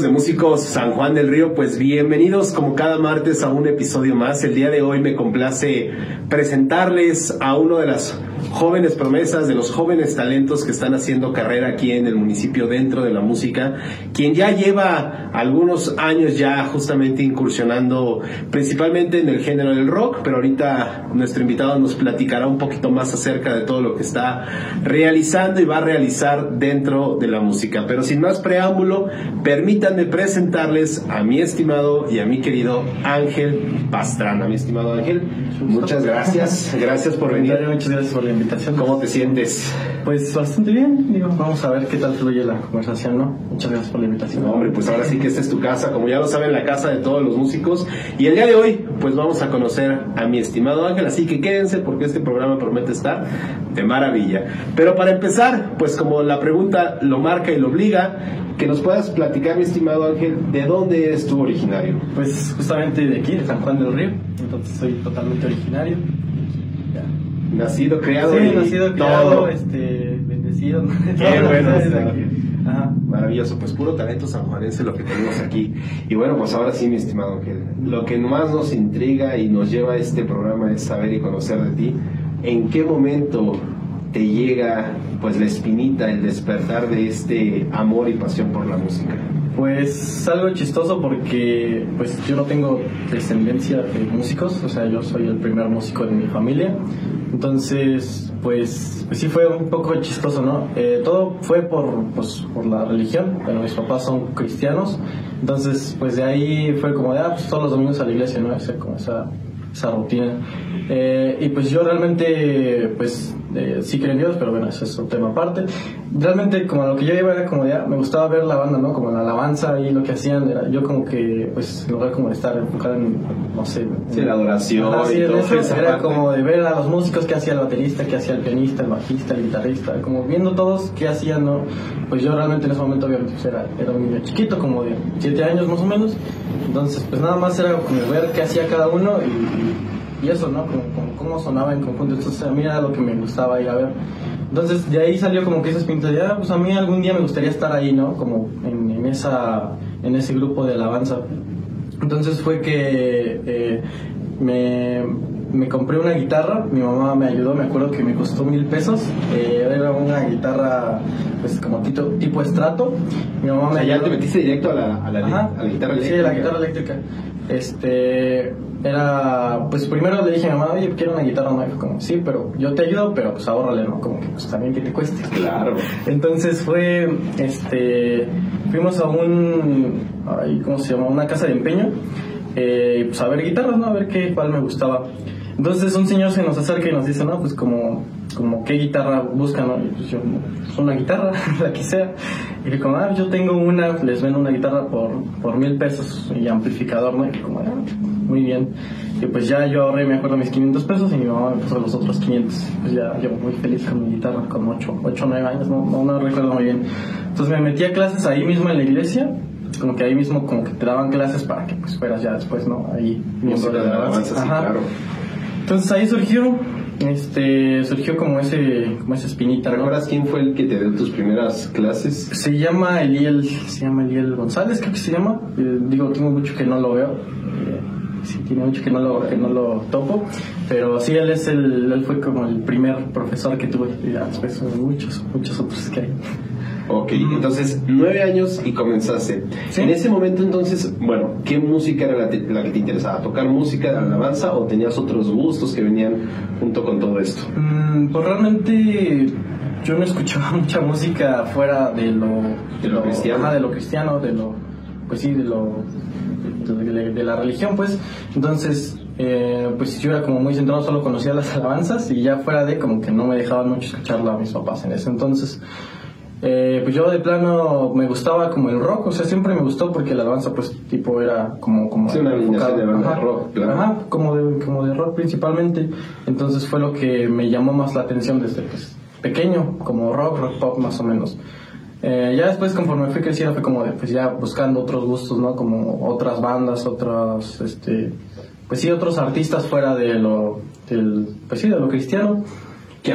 De Músicos San Juan del Río, pues bienvenidos como cada martes a un episodio más. El día de hoy me complace presentarles a uno de las jóvenes promesas, de los jóvenes talentos que están haciendo carrera aquí en el municipio dentro de la música, quien ya lleva algunos años ya justamente incursionando principalmente en el género del rock, pero ahorita nuestro invitado nos platicará un poquito más acerca de todo lo que está realizando y va a realizar dentro de la música. Pero sin más preámbulo, permítanme presentarles a mi estimado y a mi querido Ángel Pastrana. Mi estimado Ángel, muchas gracias. Gracias por venir. Muchas gracias por la invitación. ¿Cómo te sientes? Pues bastante bien. Digo, vamos a ver qué tal fluye la conversación, ¿no? Muchas gracias por la invitación. hombre, pues ahora sí que esta es tu casa, como ya lo saben, la casa de todos los músicos. Y el día de hoy, pues vamos a conocer a mi estimado Ángel, así que quédense porque este programa promete estar de maravilla. Pero para empezar, pues como la pregunta lo marca y lo obliga, que nos puedas platicar, mi estimado Ángel, ¿de dónde eres tú originario? Pues justamente de aquí, de San Juan del Río, entonces soy totalmente originario. Nacido, criado. Sí, nacido, criado, este, bendecido. Qué bueno. Ajá. Maravilloso, pues puro talento sanjuanense lo que tenemos aquí. Y bueno, pues ahora sí, mi estimado Ángel, lo que más nos intriga y nos lleva a este programa es saber y conocer de ti. ¿En qué momento te llega pues la espinita, el despertar de este amor y pasión por la música? Pues algo chistoso porque pues yo no tengo descendencia de músicos, o sea, yo soy el primer músico de mi familia. Entonces, pues, pues sí fue un poco chistoso, ¿no? Eh, todo fue por, pues, por la religión, bueno, mis papás son cristianos, entonces pues de ahí fue como de, ah, pues todos los domingos a la iglesia, ¿no? Como esa, esa rutina. Eh, y pues yo realmente, pues eh, sí creo en Dios, pero bueno, ese es un tema aparte. Realmente, como lo que yo iba era como ya, me gustaba ver la banda, ¿no? Como la alabanza y lo que hacían, era, yo como que, pues, en lugar como de estar enfocado en, no sé. Sí, la adoración. y todo eso, era como de ver a los músicos que hacía el baterista, que hacía el pianista, el bajista, el guitarrista, como viendo todos qué hacían, ¿no? Pues yo realmente en ese momento, obviamente, pues, era, era un niño chiquito, como de 7 años más o menos. Entonces, pues nada más era como ver qué hacía cada uno y eso, ¿no? Como, cómo sonaba en conjunto. Entonces a mí era lo que me gustaba ir a ver. Entonces de ahí salió como que esas pintas de, ah, pues a mí algún día me gustaría estar ahí, ¿no? Como en, en esa, en ese grupo de alabanza. Entonces fue que eh, me, me, compré una guitarra, mi mamá me ayudó, me acuerdo que me costó mil pesos, eh, era una guitarra pues como tipo, tipo estrato. Mi mamá me ya te metiste directo a la, a la, a la guitarra eléctrica. Sí, la guitarra eléctrica. Este, era, pues primero le dije a mi mamá, oye, quiero una guitarra nueva. Como, sí, pero yo te ayudo, pero pues ahórrale, ¿no? Como que pues también que te cueste. Claro. Entonces fue, este, fuimos a un, ay, ¿cómo se llama? Una casa de empeño, eh, pues a ver guitarras, ¿no? A ver qué, cuál me gustaba. Entonces un señor se nos acerca y nos dice, no, pues como, como qué guitarra buscan, ¿no? Y pues yo, pues una guitarra, la que sea. Y le como, ah, yo tengo una, les vendo una guitarra por, por mil pesos y amplificador, ¿no? Y como, ah, muy bien. Y pues ya yo ahorré, me acuerdo, mis 500 pesos y mi mamá me puso los otros 500. Pues ya yo muy feliz con mi guitarra, con 8, 8 9 años, no, no, no recuerdo muy bien. Entonces me metí a clases ahí mismo en la iglesia como que ahí mismo como que te daban clases para que pues fueras ya después, ¿no? Ahí miembro de la alabanza. Sí, claro. Entonces ahí surgió, este, surgió como ese, como esa espinita. ¿no? ¿Recuerdas quién fue el que te dio tus primeras clases? Se llama Eliel, se llama Eliel González, creo que se llama. Eh, digo, tengo mucho que no lo veo. Eh, sí, tiene mucho que no lo, que no lo topo. Pero sí, él es el, él fue como el primer profesor que tuve. Y ya después muchos, muchos otros que hay. Ok, entonces nueve años y comenzaste. En ese momento entonces, bueno, ¿qué música era la, que te interesaba? ¿Tocar música de alabanza o tenías otros gustos que venían junto con todo esto? Mm, pues realmente yo no escuchaba mucha música fuera de lo, de lo, cristiano. de lo cristiano, de lo, pues sí, de lo, de, la religión, pues. Entonces, eh, pues yo era como muy centrado, solo conocía las alabanzas y ya fuera de como que no me dejaban mucho escucharla a mis papás en ese entonces. Eh, pues yo de plano me gustaba como el rock, o sea, siempre me gustó porque la alabanza pues tipo era como... como sí, una de rock, claro. Ajá, como de, como de rock principalmente. Entonces fue lo que me llamó más la atención desde pues, pequeño, como rock, rock pop más o menos. Eh, ya después conforme fui creciendo fue como de pues ya buscando otros gustos, ¿no? Como otras bandas, otras, este, pues sí, otros artistas fuera de lo, del, pues sí, de lo cristiano.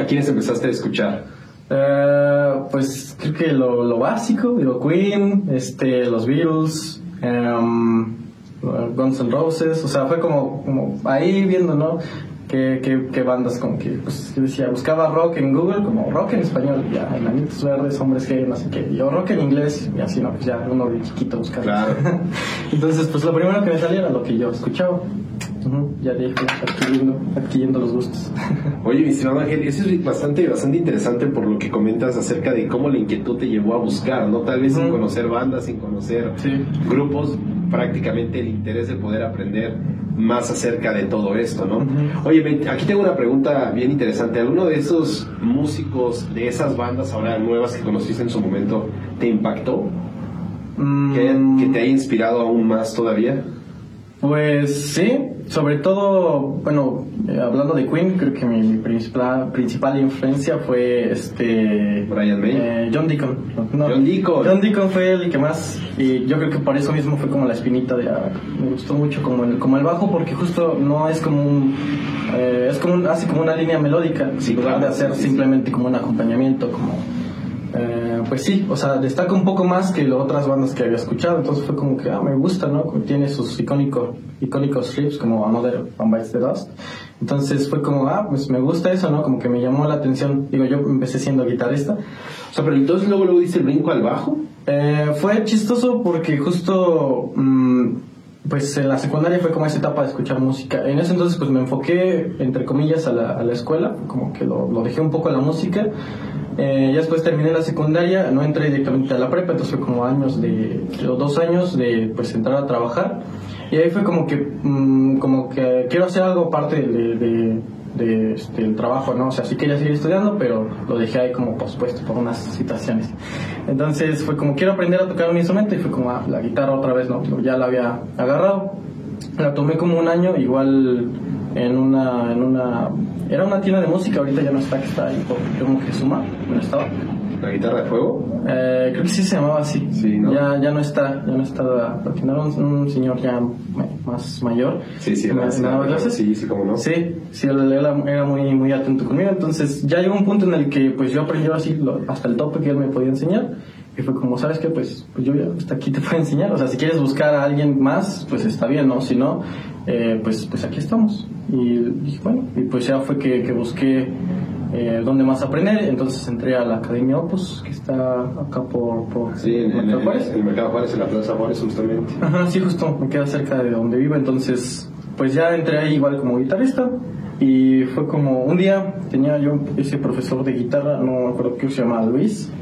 ¿A quiénes empezaste a escuchar? Eh, pues creo que lo, lo básico, digo, Queen, este, los Beatles, em, Guns N' Roses, o sea, fue como, como ahí viendo, ¿no? qué, qué, qué bandas como que, pues yo decía, buscaba rock en Google, como rock en español, ya, enanitos verdes, hombres que no sé qué, yo rock en inglés, y así, no, pues ya uno de chiquito buscaba. Claro. Entonces, pues lo primero que me salía era lo que yo escuchaba. Ya de ahí fui adquiriendo, adquiriendo los gustos. Oye, mi estimado Ángel, eso es bastante, bastante interesante por lo que comentas acerca de cómo la inquietud te llevó a buscar, ¿no? Tal vez sin conocer bandas, sin conocer Sí. grupos, prácticamente el interés de poder aprender más acerca de todo esto, ¿no? Oye, aquí tengo una pregunta bien interesante. ¿Alguno de esos músicos de esas bandas ahora nuevas que conociste en su momento te impactó? ¿Que, Mm, que te haya inspirado aún más todavía? Pues sí, sobre todo, bueno, eh, hablando de Queen, creo que mi, mi principal, principal influencia fue este Brian May. eh, John Deacon. No, John Deacon. John Deacon fue el que más, y yo creo que por eso mismo fue como la espinita de, ah, me gustó mucho como el, como el bajo, porque justo no es como un, eh, es como un- hace como una línea melódica, Sí, en lugar claro, de hacer sí, sí. simplemente como un acompañamiento, como eh, pues sí, o sea, destaca un poco más que las otras bandas que había escuchado, entonces fue como que, ah, me gusta, ¿no? Tiene sus icónicos, icónicos riffs como Another One Bites the Dust. Entonces fue como, ah, pues me gusta eso, ¿no? Como que me llamó la atención. Digo, yo empecé siendo guitarrista. O sea, pero entonces luego luego dice el brinco al bajo. Eh, fue chistoso porque justo, mm, pues en la secundaria fue como esa etapa de escuchar música. En ese entonces pues me enfoqué, entre comillas, a la, a la escuela, como que lo, lo dejé un poco a la música. Eh, ya después terminé la secundaria, no entré directamente a la prepa, entonces fue como años de, dos años de pues entrar a trabajar. Y ahí fue como que, mm, como que quiero hacer algo aparte de, de, de, este, trabajo, ¿no? O sea, sí quería seguir estudiando, pero lo dejé ahí como pospuesto por unas situaciones. Entonces fue como quiero aprender a tocar un instrumento y fue como ah, la guitarra otra vez, ¿no? Ya la había agarrado. La tomé como un año, igual en en una, era una tienda de música, ahorita ya no está, que está ahí como que suma, no estaba. La guitarra de fuego. Eh, creo que sí se llamaba así. Sí, ¿no? Ya, ya no está, ya no está, era un, un señor ya más mayor. Sí, sí, me, daba clases. sí, sí, cómo no. Sí, sí, él era, era muy, muy atento conmigo. Entonces ya llegó un punto en el que pues yo aprendí así lo- hasta el tope que él me podía enseñar. Y fue como, ¿sabes qué? Pues, pues yo ya hasta aquí te puedo enseñar. O sea, si quieres buscar a alguien más, pues está bien, ¿no? Si no, eh, pues, pues aquí estamos. Y dije, bueno, y pues ya fue que, que busqué eh, dónde más aprender. Entonces entré a la Academia Opus, que está acá por, por Sí, en, en- Juárez. en el Mercado Juárez, en la Plaza Juárez, justamente. Ajá, sí, justo, me queda cerca de donde vivo, entonces, pues ya entré ahí igual como guitarrista y fue como un día tenía yo ese profesor de guitarra, no me acuerdo qué se llama Luis,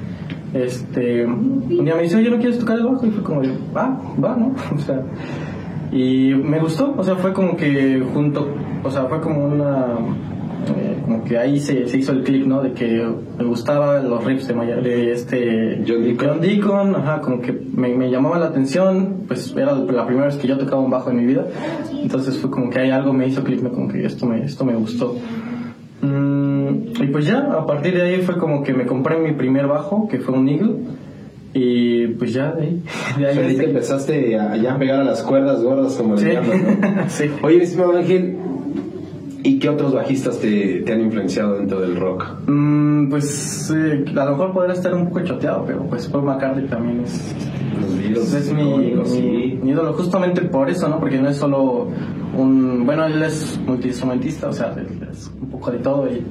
este, un día me dice, oye, ¿no quieres tocar el bajo? Y fue como, va, va, ¿no? O sea, y me gustó, o sea, fue como que junto, o sea, fue como una, eh, como que ahí se, se hizo el clic, ¿no? De que me gustaban los riffs de, Maya- de este John Deacon. John Deacon, ajá, como que me, me llamaba la atención, pues era la primera vez que yo tocaba un bajo en mi vida, entonces fue como que hay algo me hizo clic, ¿no? como que esto me, esto me gustó. Mm, y pues ya, a partir de ahí fue como que me compré mi primer bajo, que fue un Eagle, y pues ya de ahí, de O ahí sea, te empezaste a ya pegar a las cuerdas gordas, como Sí. llaman, ¿no? Sí. Oye, mi estimado Ángel, ¿y qué otros bajistas te, te han influenciado dentro del rock? Mm, pues eh, a lo mejor podrá estar un poco choteado, pero pues Paul McCartney también es, Los es mi, mi- mi ídolo, justamente por eso, ¿no? Porque no es solo un... Bueno, él es multiinstrumentista, o sea, es un poco de todo y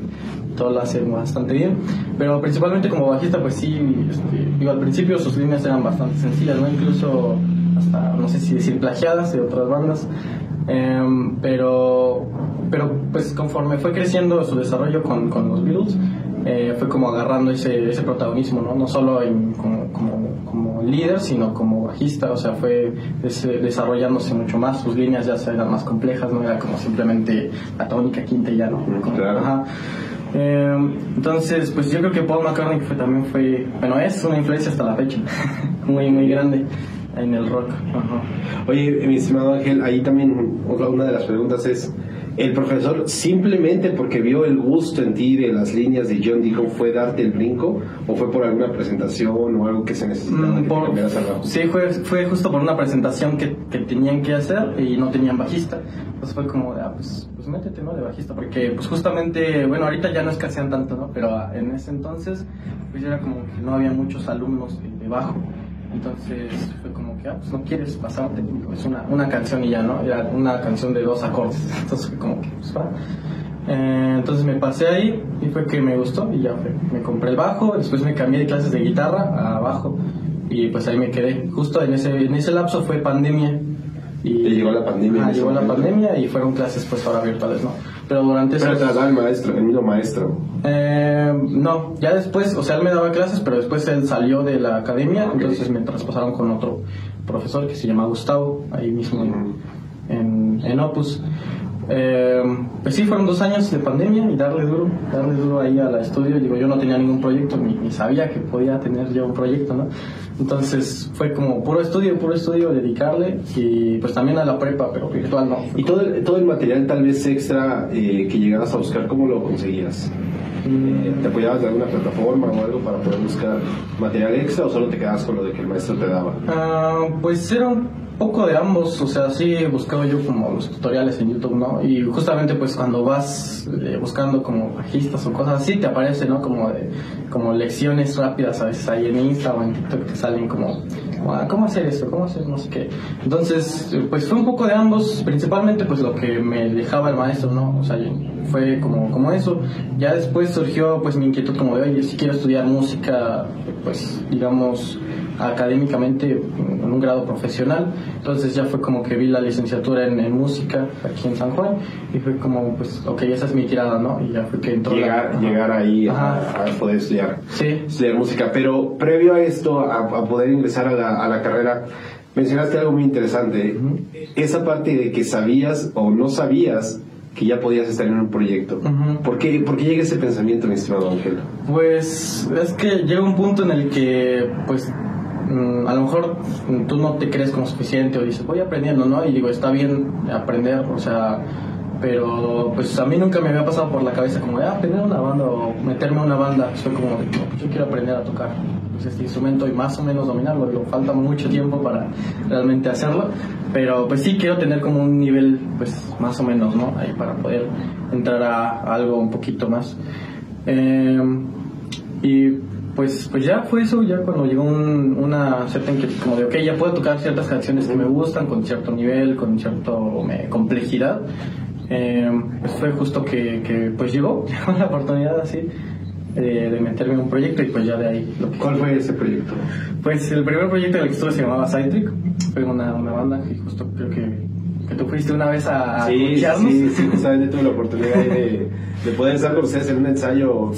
todo lo hace bastante bien. Pero principalmente como bajista, pues sí, este, digo, al principio sus líneas eran bastante sencillas, ¿no? Incluso hasta, no sé si decir plagiadas de otras bandas. Em, pero, pero pues conforme fue creciendo su desarrollo con, con los Beatles, eh, fue como agarrando ese, ese protagonismo, ¿no? No solo en- como, como, como líder, sino como bajista, o sea, fue ese- desarrollándose mucho más, sus líneas ya eran más complejas, no era como simplemente la tónica, quinta y ya, ¿no? Como- Claro. ajá. Eh, entonces, pues yo creo que Paul McCartney fue, también fue, bueno, es una influencia hasta la fecha, muy, muy grande en el rock. Ajá. Oye, mi estimado Ángel, ahí también una de las preguntas es, el profesor simplemente porque vio el gusto en ti de las líneas de John Deacon fue darte el brinco o fue por alguna presentación o algo que se necesitaba mm, Sí, fue, fue justo por una presentación que, que, tenían que hacer y no tenían bajista. Entonces fue como de, ah, pues, pues métete, ¿no? De bajista, porque pues justamente, bueno, ahorita ya no es que hacían tanto, ¿no? Pero en ese entonces pues era como que no había muchos alumnos de bajo. Entonces fue como que, ah, pues no quieres pasarte, es una, una canción y ya, ¿no? Era una canción de dos acordes. Entonces fue como que, pues va. Eh, entonces me pasé ahí y fue que me gustó y ya fue. Me compré el bajo, después me cambié de clases de guitarra a bajo y pues ahí me quedé. Justo en ese, en ese lapso fue pandemia. Y, llegó la pandemia. Ah, llegó la pandemia y fueron clases pues ahora virtuales, ¿no? Pero durante Pero te el maestro, el mismo maestro. Eh, no, ya después, o sea, él me daba clases, pero después él salió de la academia, entonces me traspasaron con otro profesor que se llama Gustavo, ahí mismo en, en, Opus. Eh, pues sí, fueron dos años de pandemia y darle duro, darle duro ahí al estudio. Digo, yo no tenía ningún proyecto, ni, ni sabía que podía tener yo un proyecto, ¿no? Entonces fue como puro estudio, puro estudio, dedicarle y pues también a la prepa, pero virtual no. ¿Y todo el, todo el material tal vez extra eh, que llegabas a buscar, cómo lo conseguías? Eh, ¿Te apoyabas de alguna plataforma o algo para poder buscar material extra o solo te quedabas con lo de que el maestro te daba? Ah, pues era poco de ambos, o sea, sí buscaba yo como los tutoriales en YouTube, ¿no? Y justamente pues cuando vas eh, buscando como bajistas o cosas así, te aparece, ¿no? Como, de, como lecciones rápidas a veces ahí en Insta o en TikTok te salen como, ah, ¿cómo hacer esto? ¿Cómo hacer no sé qué? Entonces, pues fue un poco de ambos, principalmente pues lo que me dejaba el maestro, ¿no? O sea, fue como, como eso. Ya después surgió pues mi inquietud como de, oye, si quiero estudiar música, pues digamos académicamente en un grado profesional. Entonces ya fue como que vi la licenciatura en, música aquí en San Juan y fue como, pues, ok, esa es mi tirada, ¿no? Y ya fue que entró. Llegar, llegar ahí a, poder estudiar, sí. estudiar música. Pero previo a esto, a, poder ingresar a la, a la, carrera, mencionaste algo muy interesante. Esa parte de que sabías o no sabías que ya podías estar en un proyecto. ¿Por, qué, ¿Por, qué, llega ese pensamiento, mi estimado Ángel? Pues es que llega un punto en el que pues a lo mejor tú no te crees como suficiente o dices, voy aprendiendo, ¿no? Y digo, está bien aprender, o sea, pero pues a mí nunca me había pasado por la cabeza como ah, aprender una banda o meterme en una banda. Soy como, pues, yo quiero aprender a tocar pues, este instrumento y más o menos dominarlo. Digo, falta mucho tiempo para realmente hacerlo, pero pues sí quiero tener como un nivel, pues más o menos, ¿no? Ahí para poder entrar a, algo un poquito más. Eh, y pues, pues ya fue eso, ya cuando llegó una cierta inquietud, como de, ok, ya puedo tocar ciertas canciones que me gustan, con cierto nivel, con cierta complejidad, eh, pues fue justo que, que, pues llegó, llegó la oportunidad así eh, de meterme en un proyecto y pues ya de ahí. ¿Cuál fue ese proyecto? Pues el primer proyecto en el que estuve se llamaba Cytric, fue una, una banda que justo creo que que tú fuiste una vez a, sí, sí, sí, justamente tuve la oportunidad de, de poder estar con ustedes en un ensayo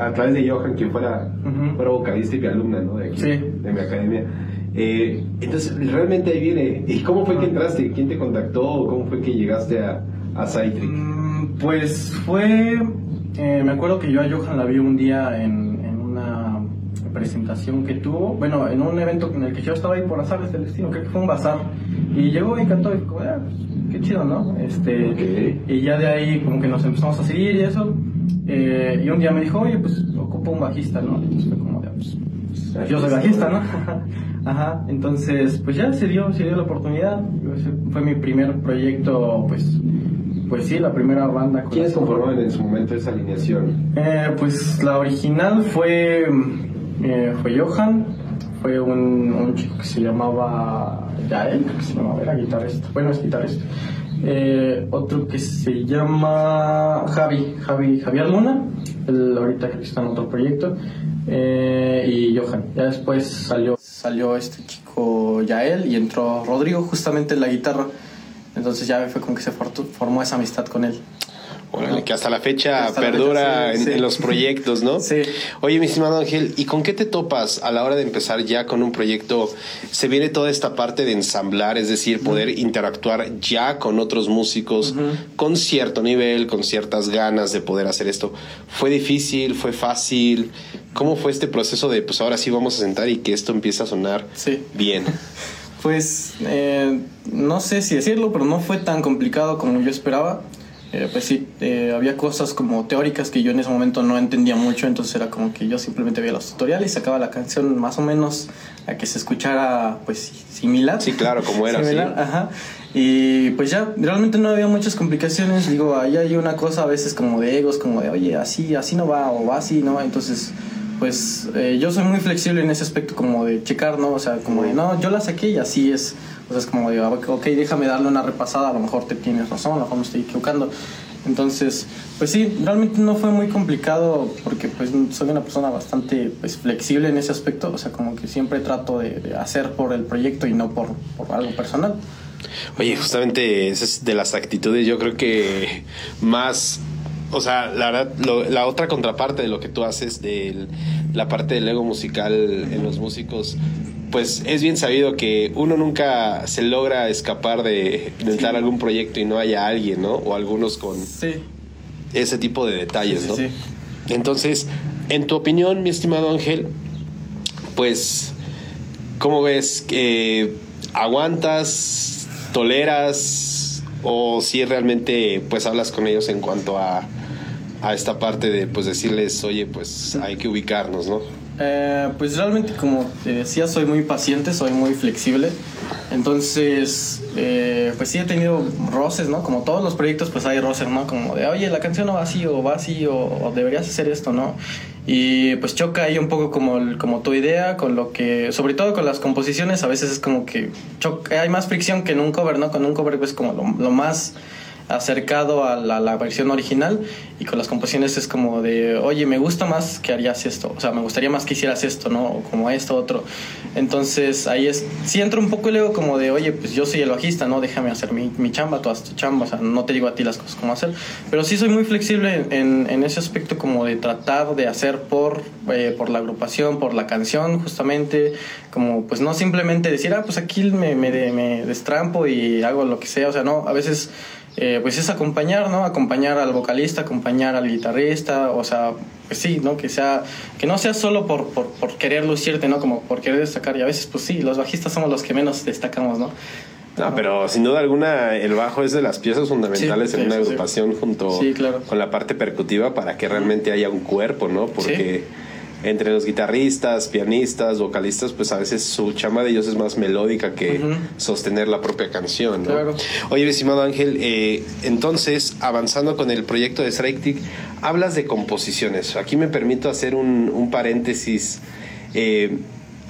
a, través de Johan, quien fuera, fuera vocalista y mi alumna ¿no? de aquí, de mi academia. Eh, entonces, realmente ahí viene. ¿Y cómo fue que entraste? ¿Quién te contactó? ¿Cómo fue que llegaste a, a Cytric? Mm, pues fue. Eh, me acuerdo que yo a Johan la vi un día en, presentación que tuvo, bueno, en un evento en el que yo estaba ahí por las aves del destino, creo que fue un bazar y llegó y cantó y como, ah, pues, qué chido, ¿no? Este, Y ya de ahí como que nos empezamos a seguir y eso. Eh, y un día me dijo, oye, pues ocupo un bajista, ¿no? Entonces fue como, pues, pues, yo soy bajista, ¿no? Ajá, entonces pues ya se dio, se dio la oportunidad. Fue mi primer proyecto, pues, pues sí, la primera banda. ¿Quiénes conformaban en su momento esa alineación? Eh, pues la original fue, eh, fue Johan, fue un, chico que se llamaba Yael, que se llamaba, era guitarrista. Bueno, es guitarrista. Eh, otro que se llama Javi, Javi, Javier Luna, él ahorita que está en otro proyecto, eh, y Johan. Ya después salió, salió este chico Yael y entró Rodrigo justamente en la guitarra. Entonces ya fue como que se formó esa amistad con él que hasta la fecha perdura en, los proyectos, ¿no? Sí. Oye, mi estimado Ángel, ¿y con qué te topas a la hora de empezar ya con un proyecto? Se viene toda esta parte de ensamblar, es decir, poder interactuar ya con otros músicos con cierto nivel, con ciertas ganas de poder hacer esto. ¿Fue difícil? ¿Fue fácil? ¿Cómo fue este proceso de, pues ahora sí vamos a sentar y que esto empiece a sonar bien? Pues eh, no sé si decirlo, pero no fue tan complicado como yo esperaba. Eh, pues sí, eh, había cosas como teóricas que yo en ese momento no entendía mucho, entonces era como que yo simplemente veía los tutoriales y sacaba la canción más o menos a que se escuchara pues similar. Sí, claro, como era. Similar, ajá. Y pues ya, realmente no había muchas complicaciones. Digo, ahí hay una cosa a veces como de egos, como de, oye, así, así no va, o va así, ¿no? Entonces, pues eh, yo soy muy flexible en ese aspecto, como de checar, ¿no? O sea, como de, no, yo la saqué y así es. Sea, es como de, ok, déjame darle una repasada, a lo mejor te tienes razón, a lo mejor me estoy equivocando. Entonces, pues sí, realmente no fue muy complicado porque pues soy una persona bastante pues, flexible en ese aspecto, o sea, como que siempre trato de, hacer por el proyecto y no por, por algo personal. Oye, justamente esa es de las actitudes, yo creo que más o sea, la verdad, la otra contraparte de lo que tú haces, de la parte del ego musical en los músicos, pues es bien sabido que uno nunca se logra escapar de, entrar a algún proyecto y no haya alguien, ¿no? O algunos con ese tipo de detalles, ¿no? Entonces, en tu opinión, mi estimado Ángel, pues, ¿cómo ves? que ¿Aguantas? ¿Toleras? ¿O si realmente pues hablas con ellos en cuanto a, a esta parte de pues decirles, oye, pues hay que ubicarnos, ¿no? Eh, pues realmente, como te decía, soy muy paciente, soy muy flexible. Entonces, eh, pues sí he tenido roces, ¿no? Como todos los proyectos, pues hay roces, ¿no? Como de, oye, la canción no va así, o va así, o, deberías hacer esto, ¿no? Y pues choca ahí un poco como, como tu idea, con lo que, sobre todo con las composiciones, a veces es como que choca, hay más fricción que en un cover, ¿no? Con un cover, pues como lo más acercado a la, versión original y con las composiciones es como de, oye, me gusta más que harías esto, o sea, me gustaría más que hicieras esto, ¿no? O como esto, otro. Entonces ahí es, sí entra un poco el ego como de, oye, pues yo soy el bajista, ¿no? Déjame hacer mi, mi chamba, toda tu chamba, o sea, no te digo a ti las cosas como hacer, pero sí soy muy flexible en, en ese aspecto como de tratar de hacer por, eh, por la agrupación, por la canción, justamente, como pues no simplemente decir, ah, pues aquí me, me, me destrampo y hago lo que sea, o sea, no, a veces eh, pues es acompañar, ¿no? Acompañar al vocalista, acompañar al guitarrista, o sea, pues sí, ¿no? Que sea, que no sea solo por, por, por querer lucirte, ¿no? Como por querer destacar, y a veces, pues sí, los bajistas somos los que menos destacamos, ¿no? No, pero sin duda alguna el bajo es de las piezas fundamentales en una agrupación junto con la parte percutiva para que realmente haya un cuerpo, ¿no? Porque entre los guitarristas, pianistas, vocalistas, pues a veces su chama de ellos es más melódica que sostener la propia canción. ¿no? Claro. Oye, estimado Ángel, eh, entonces, avanzando con el proyecto de Strike hablas de composiciones. Aquí me permito hacer un, un paréntesis. Eh,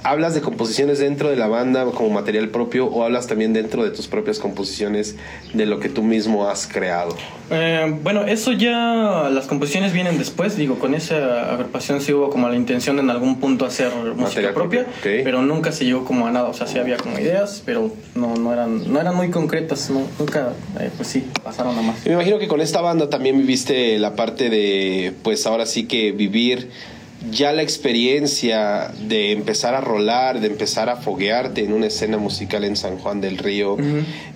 ¿Hablas de composiciones dentro de la banda como material propio o hablas también dentro de tus propias composiciones de lo que tú mismo has creado? Eh, bueno, eso ya, las composiciones vienen después, digo, con esa agrupación sí hubo como la intención en algún punto hacer música propia, pero nunca se llegó como a nada, o sea, sí había como ideas, pero no, no, eran, no eran muy concretas, nunca, eh, pues sí, pasaron a más. Me imagino que con esta banda también viviste la parte de, pues ahora sí que vivir ya la experiencia de empezar a rolar, de empezar a foguearte en una escena musical en San Juan del Río,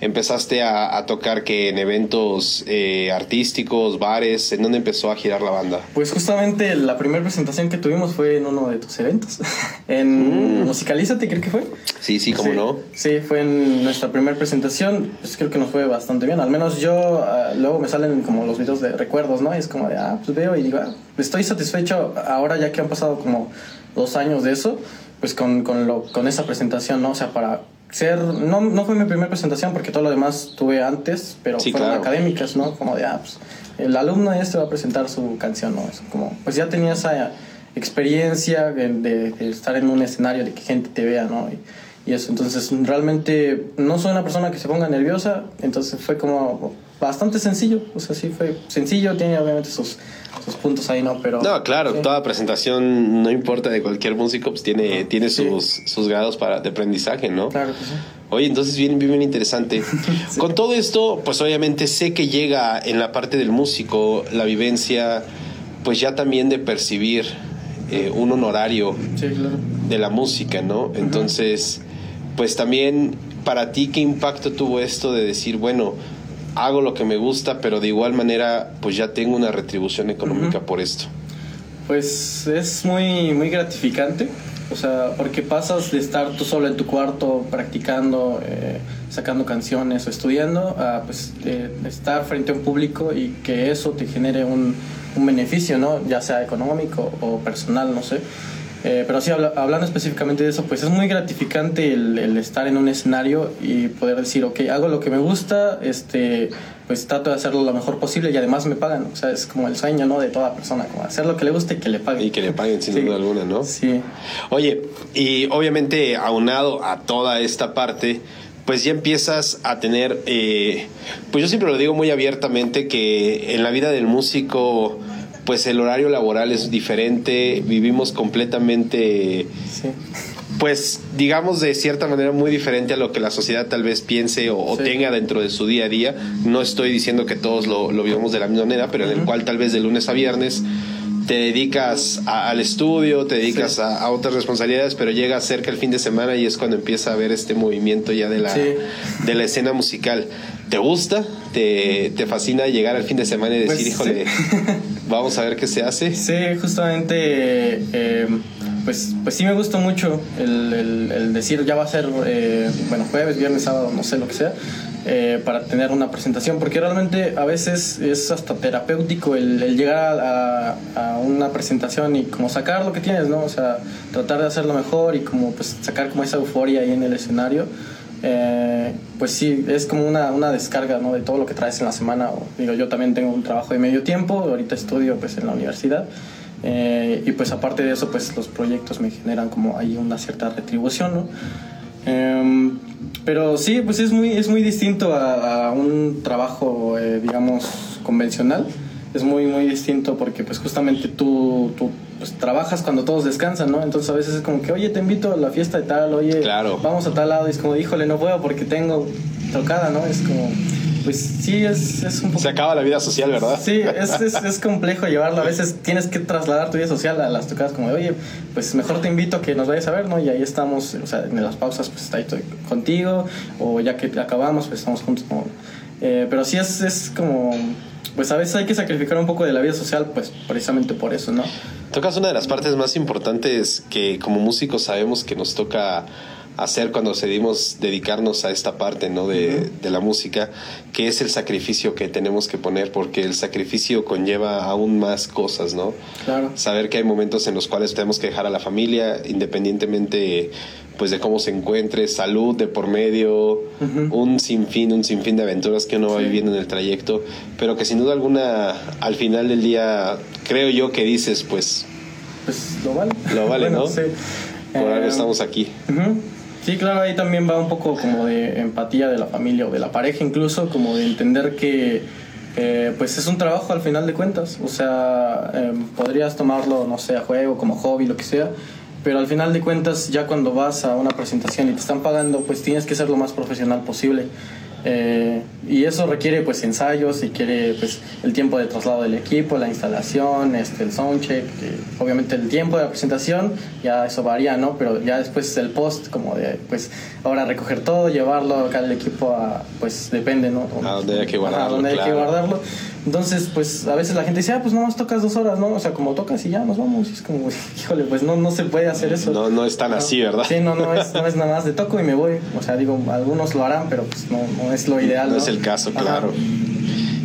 empezaste a, tocar que en eventos eh, artísticos, bares, ¿en dónde empezó a girar la banda? Pues justamente la primera presentación que tuvimos fue en uno de tus eventos, en mm. Musicalízate, creo que fue. Sí, sí, cómo no. Sí, fue en nuestra primera presentación, pues creo que nos fue bastante bien, al menos yo, ah, luego me salen como los videos de recuerdos, ¿no? Y es como de, ah, pues veo y digo, ah, estoy satisfecho ahora ya que han pasado como dos años de eso, pues con, con, lo, con esa presentación, ¿no? O sea, para ser, no, no fue mi primera presentación porque todo lo demás tuve antes, pero fueron académicas, ¿no? Como de, ah, pues, el alumno este va a presentar su canción, ¿no? Eso, como, pues ya tenía esa experiencia de, estar en un escenario, de que gente te vea, ¿no? Y, y, eso, entonces realmente no soy una persona que se ponga nerviosa, entonces fue como bastante sencillo, o sea, sí fue sencillo, tiene obviamente sus sus puntos ahí, ¿no? Pero, no, claro, toda presentación, no importa de cualquier músico, pues tiene, tiene sus, sus grados para, de aprendizaje, ¿no? Claro que sí. Oye, entonces bien, bien, bien interesante. Con todo esto, pues obviamente sé que llega en la parte del músico la vivencia, pues ya también de percibir eh, un honorario de la música, ¿no? Entonces, pues también para ti, ¿qué impacto tuvo esto de decir, bueno, hago lo que me gusta, pero de igual manera pues ya tengo una retribución económica por esto. Pues es muy, muy gratificante O sea, porque pasas de estar tú solo en tu cuarto practicando, eh, sacando canciones o estudiando, a pues estar frente a un público y que eso te genere un, un beneficio, ¿no? Ya sea económico o personal, no sé. Eh, pero sí, hablando específicamente de eso, pues es muy gratificante el, el, estar en un escenario y poder decir, ok, hago lo que me gusta, este, pues trato de hacerlo lo mejor posible y además me pagan. O sea, es como el sueño, ¿no? De toda persona, como hacer lo que le guste y que le paguen. Y que le paguen sin duda alguna, ¿no? Sí. Oye, y obviamente aunado a toda esta parte, pues ya empiezas a tener, eh, pues yo siempre lo digo muy abiertamente, que en la vida del músico pues el horario laboral es diferente, vivimos completamente, pues digamos de cierta manera muy diferente a lo que la sociedad tal vez piense o, tenga dentro de su día a día. No estoy diciendo que todos lo, lo vivamos de la misma manera, pero en el cual tal vez de lunes a viernes te dedicas al estudio, te dedicas a, otras responsabilidades, pero llega cerca el fin de semana y es cuando empieza a ver este movimiento ya de la, de la escena musical. ¿Te gusta? ¿Te, ¿Te, fascina llegar al fin de semana y decir, pues, híjole, vamos a ver qué se hace? Sí, justamente, eh, pues, pues sí me gusta mucho el, el, decir, ya va a ser, eh, bueno, jueves, viernes, sábado, no sé lo que sea eh, para tener una presentación, porque realmente a veces es hasta terapéutico el, llegar a, a, una presentación y como sacar lo que tienes, ¿no? O sea, tratar de hacerlo mejor y como pues sacar como esa euforia ahí en el escenario. Eh, pues sí, es como una, una, descarga ¿no? de todo lo que traes en la semana. digo, yo también tengo un trabajo de medio tiempo, ahorita estudio pues en la universidad. Eh, y pues aparte de eso, pues los proyectos me generan como ahí una cierta retribución, ¿no? Pero sí, pues es muy, es muy distinto a, un trabajo, eh, digamos, convencional. Es muy, muy distinto porque pues justamente tú, tú pues, trabajas cuando todos descansan, ¿no? Entonces a veces es como que, oye, te invito a la fiesta de tal, oye, vamos a tal lado. Y es como, híjole, no puedo porque tengo tocada, ¿no? Es como pues sí, es, es un poco... Se acaba la vida social, ¿verdad? Sí, es, es, es, complejo llevarlo. A veces tienes que trasladar tu vida social a las tocadas como de, oye, pues mejor te invito a que nos vayas a ver, ¿no? Y ahí estamos, o sea, en las pausas pues está ahí estoy contigo, o ya que acabamos, pues estamos juntos. Como, eh, pero sí es, es como, pues a veces hay que sacrificar un poco de la vida social, pues precisamente por eso, ¿no? Tocas una de las partes más importantes que como músicos sabemos que nos toca hacer cuando decidimos dedicarnos a esta parte ¿no? de, de, la música, que es el sacrificio que tenemos que poner, porque el sacrificio conlleva aún más cosas, ¿no? Claro. Saber que hay momentos en los cuales tenemos que dejar a la familia, independientemente pues de cómo se encuentre, salud de por medio, un sinfín, un sinfín de aventuras que uno va viviendo en el trayecto, pero que sin duda alguna al final del día creo yo que dices pues... Pues lo vale. Lo vale, ¿no? Sí. Por algo eh, estamos aquí. Sí, claro, ahí también va un poco como de empatía de la familia o de la pareja incluso, como de entender que eh, pues es un trabajo al final de cuentas, o sea, em, podrías tomarlo, no sé, a juego, como hobby, lo que sea, pero al final de cuentas ya cuando vas a una presentación y te están pagando, pues tienes que ser lo más profesional posible. Eh, y eso requiere pues ensayos y quiere pues el tiempo de traslado del equipo, la instalación, este, el soundcheck, obviamente el tiempo de la presentación, ya eso varía, ¿no? Pero ya después el post, como de pues ahora recoger todo, llevarlo acá al equipo a, pues depende, ¿no? A donde hay que guardarlo. A donde hay que guardarlo. Entonces, pues a veces la gente dice, ah, pues nomás tocas dos horas, ¿no? O sea, como tocas y ya nos vamos. Y es como, híjole, pues no, no se puede hacer eso. No, no es tan así, ¿verdad? Sí, no, no es, no es nada más de toco y me voy. O sea, digo, algunos lo harán, pero pues no, no es lo ideal. No, es el caso, claro.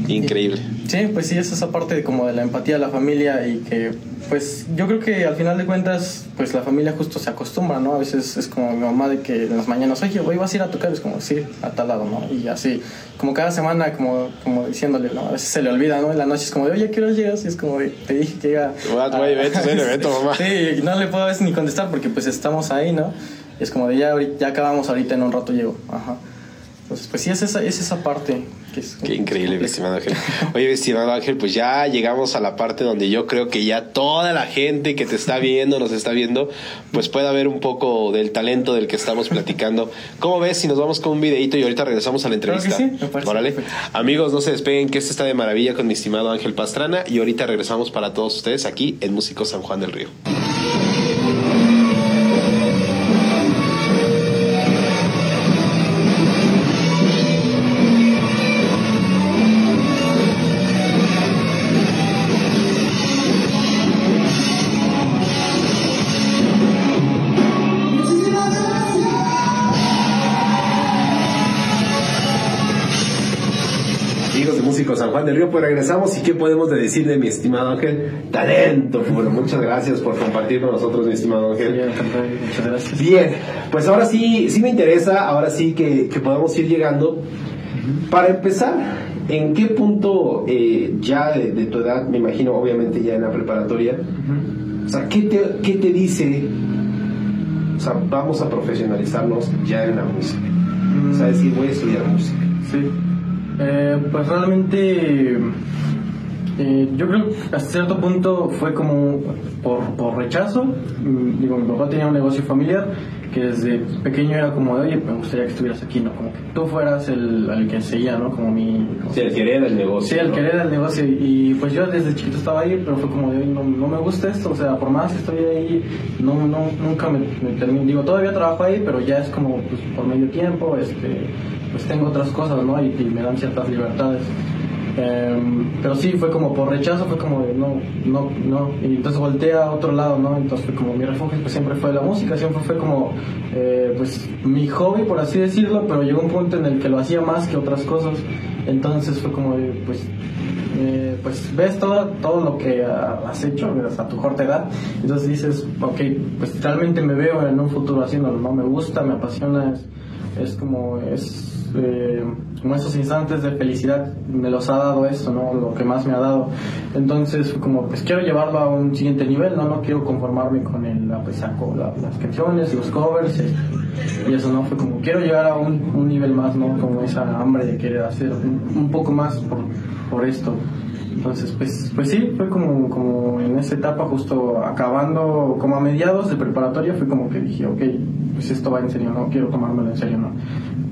Increíble. Sí, pues sí, es esa parte de como de la empatía de la familia y que, pues yo creo que al final de cuentas, pues la familia justo se acostumbra, ¿no? A veces es como mi mamá de que en las mañanas, oye, hoy vas a ir a tocar, es como, sí, a tal lado, ¿no? Y así, como cada semana, como, como diciéndole, ¿no? A veces se le olvida, ¿no? En la noche es como de, oye, ¿qué hora llegas? Y es como, te dije que llega... What, a... evento, mamá. Sí, no le puedo a veces ni contestar porque pues estamos ahí, ¿no? Y es como de, ya, ya acabamos ahorita, en un rato llego, ajá. Entonces, pues sí, es esa, es esa parte. Que es Qué increíble, estimado Ángel. Oye, estimado Ángel, pues ya llegamos a la parte donde yo creo que ya toda la gente que te está viendo, nos está viendo, pues pueda ver un poco del talento del que estamos platicando. ¿Cómo ves si nos vamos con un videito y ahorita regresamos a la entrevista? Claro que sí, me Órale. Amigos, no se despeguen que esto está de maravilla con mi estimado Ángel Pastrana y ahorita regresamos para todos ustedes aquí en Músico San Juan del Río. San Juan del Río. Pues regresamos y qué podemos decir de mi estimado Ángel. Talento puro. Muchas gracias por compartir con nosotros, mi estimado Ángel. Muchas gracias. Bien, pues ahora sí, sí me interesa, ahora sí que, que podamos ir llegando. Para empezar, ¿en qué punto eh, ya de, de tu edad, me imagino obviamente ya en la preparatoria, o sea, ¿qué te, qué te dice? O sea, vamos a profesionalizarnos ya en la música. O sea, decir, voy a estudiar música. Sí. Eh, pues realmente eh, yo creo que hasta cierto punto fue como por, por rechazo. Mm, Digo, mi papá tenía un negocio familiar que desde pequeño era como de, oye, me gustaría que estuvieras aquí, ¿no? Como que tú fueras el, el que seguía, ¿no? Como mi... como Sí, el querer el negocio. Sí, el ¿no? querer el negocio. Y pues yo desde chiquito estaba ahí, pero fue como de, "Oye, no, no me gusta esto. O sea, por más estoy ahí, no, no, nunca me, me termino. Digo, todavía trabajo ahí, pero ya es como pues, por medio tiempo, este, pues tengo otras cosas, ¿no? Y, me dan ciertas libertades. Em, pero sí, fue como por rechazo, fue como de no, no, no. Y entonces volteé a otro lado, ¿no? Entonces fue como mi refugio, pues siempre fue la música, siempre fue como, eh, pues mi hobby, por así decirlo, pero llegó un punto en el que lo hacía más que otras cosas. Entonces fue como de, pues, eh, pues ves todo, todo lo que has hecho hasta tu corta edad. Entonces dices, ok, pues realmente me veo en un futuro haciéndolo, ¿no? Me gusta, me apasiona, es como, es eh, como esos instantes de felicidad me los ha dado esto, ¿no? Lo que más me ha dado. Entonces, como, pues quiero llevarlo a un siguiente nivel, ¿no? No quiero conformarme con el, pues, saco, la- las canciones, los covers, y eso, ¿no? Fue como, quiero llegar a un, un nivel más, ¿no? Como esa hambre de querer hacer un, un poco más por, por esto. Entonces, pues, pues sí, fue como, como en esa etapa, justo acabando, como a mediados de preparatoria, fue como que dije, ok, pues esto va en serio, no quiero tomármelo en serio, ¿no?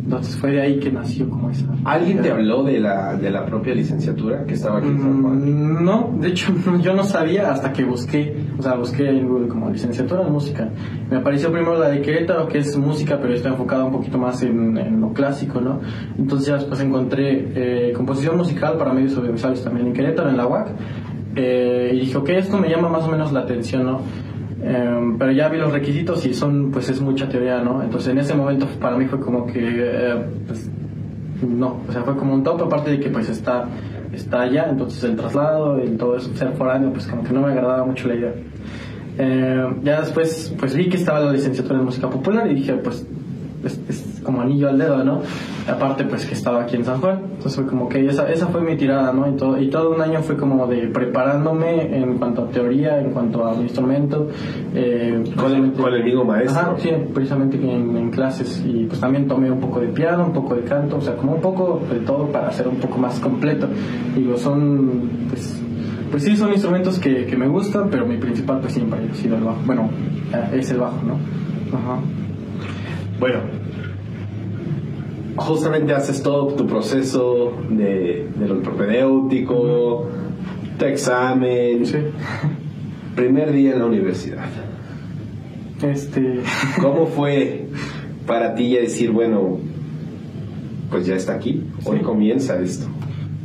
Entonces fue de ahí que nació como esa... ¿Alguien te habló de la, de la propia licenciatura que estaba aquí en San Juan? Mm, No, de hecho yo no sabía hasta que busqué, o sea, busqué en Google como licenciatura en música. Me apareció primero la de Querétaro, que es música, pero está enfocada un poquito más en, en lo clásico, ¿no? Entonces ya después encontré eh, composición musical para medios audiovisuales también en Querétaro, en la UAC. Eh, y dije, ok, esto me llama más o menos la atención, ¿no? Em, pero ya vi los requisitos y son, pues es mucha teoría, ¿no? Entonces en ese momento para mí fue como que, eh, pues, no, o sea, fue como un top, aparte de que pues está, está allá, entonces el traslado y todo eso, ser foráneo, pues como que no me agradaba mucho la idea. Eh, ya después, pues vi que estaba la licenciatura en música popular y dije, pues, es, es como anillo al dedo, ¿no? Aparte, pues que estaba aquí en San Juan, entonces fue como que esa, esa fue mi tirada, ¿no? Y todo, y todo un año fue como de preparándome en cuanto a teoría, en cuanto a mi instrumento. Eh, Con el, con el mismo maestro. Ajá, sí, precisamente en, en clases y pues también tomé un poco de piano, un poco de canto, o sea, como un poco de todo para hacer un poco más completo. Digo, son, pues, pues sí, son instrumentos que, que me gustan, pero mi principal pues siempre ha sido el bajo. Bueno, eh, es el bajo, ¿no? Ajá. Bueno, justamente haces todo tu proceso de, de lo propedéutico, tu examen, Sí. primer día en la universidad. Este, ¿Cómo fue para ti ya decir, bueno, pues ya está aquí, hoy comienza esto?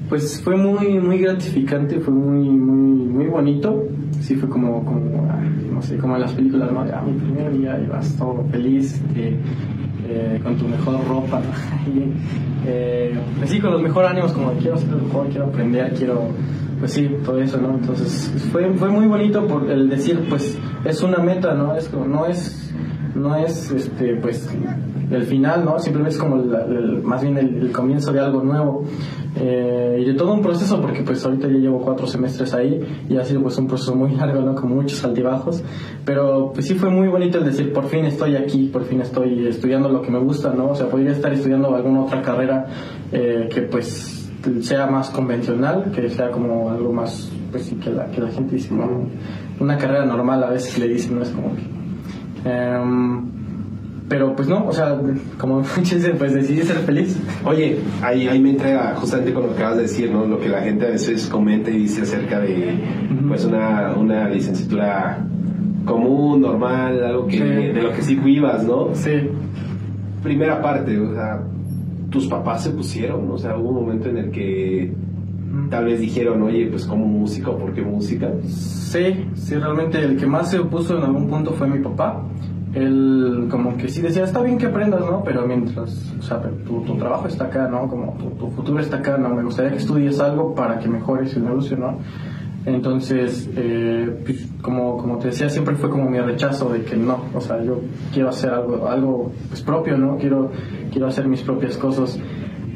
pues fue muy, muy gratificante, fue muy, muy, muy bonito. Sí, fue como, como ah, no sé, como en las películas, ¿no? Ya, mi primer día ibas todo feliz, este, eh, con tu mejor ropa, eh, así con los mejores ánimos, como quiero ser mejor, quiero aprender, quiero, pues sí, todo eso, ¿no? Entonces fue, fue muy bonito por el decir, pues es una meta, ¿no? Es como, no es, no es, este, pues el final, ¿no? Simplemente es como el- más bien el, comienzo de algo nuevo eh, y de todo un proceso, porque pues ahorita ya llevo cuatro semestres ahí y ha sido pues un proceso muy largo, ¿no? Con muchos altibajos, pero pues sí fue muy bonito el decir, por fin estoy aquí, por fin estoy estudiando lo que me gusta, ¿no? O sea, podría estar estudiando alguna otra carrera eh, que pues sea más convencional, que sea como algo más, pues que la, que la gente dice. Una carrera normal a veces le dicen, ¿no? Es. Em, pero pues no, o sea, como pues decidí ser feliz. Oye, ahí, ahí me entrega justamente con lo que acabas de decir, ¿no? Lo que la gente a veces comenta y dice acerca de, pues, una, una licenciatura común, normal, algo que, Sí. de lo que sí vivas, ¿no? Sí, Primera parte, o sea, tus papás se pusieron, o sea, hubo un momento en el que tal vez dijeron, oye, pues, como música o por qué música? sí, sí, realmente el que más se opuso en algún punto fue mi papá. Él como que sí decía, está bien que aprendas, ¿no? Pero mientras, o sea, tu, tu trabajo está acá, ¿no? Como tu, tu futuro está acá, ¿no? Me gustaría que estudies algo para que mejores el negocio, ¿no? Entonces, eh, pues, como, como te decía, siempre fue como mi rechazo de que no, o sea, yo quiero hacer algo, algo pues, propio, ¿no? Quiero, quiero hacer mis propias cosas.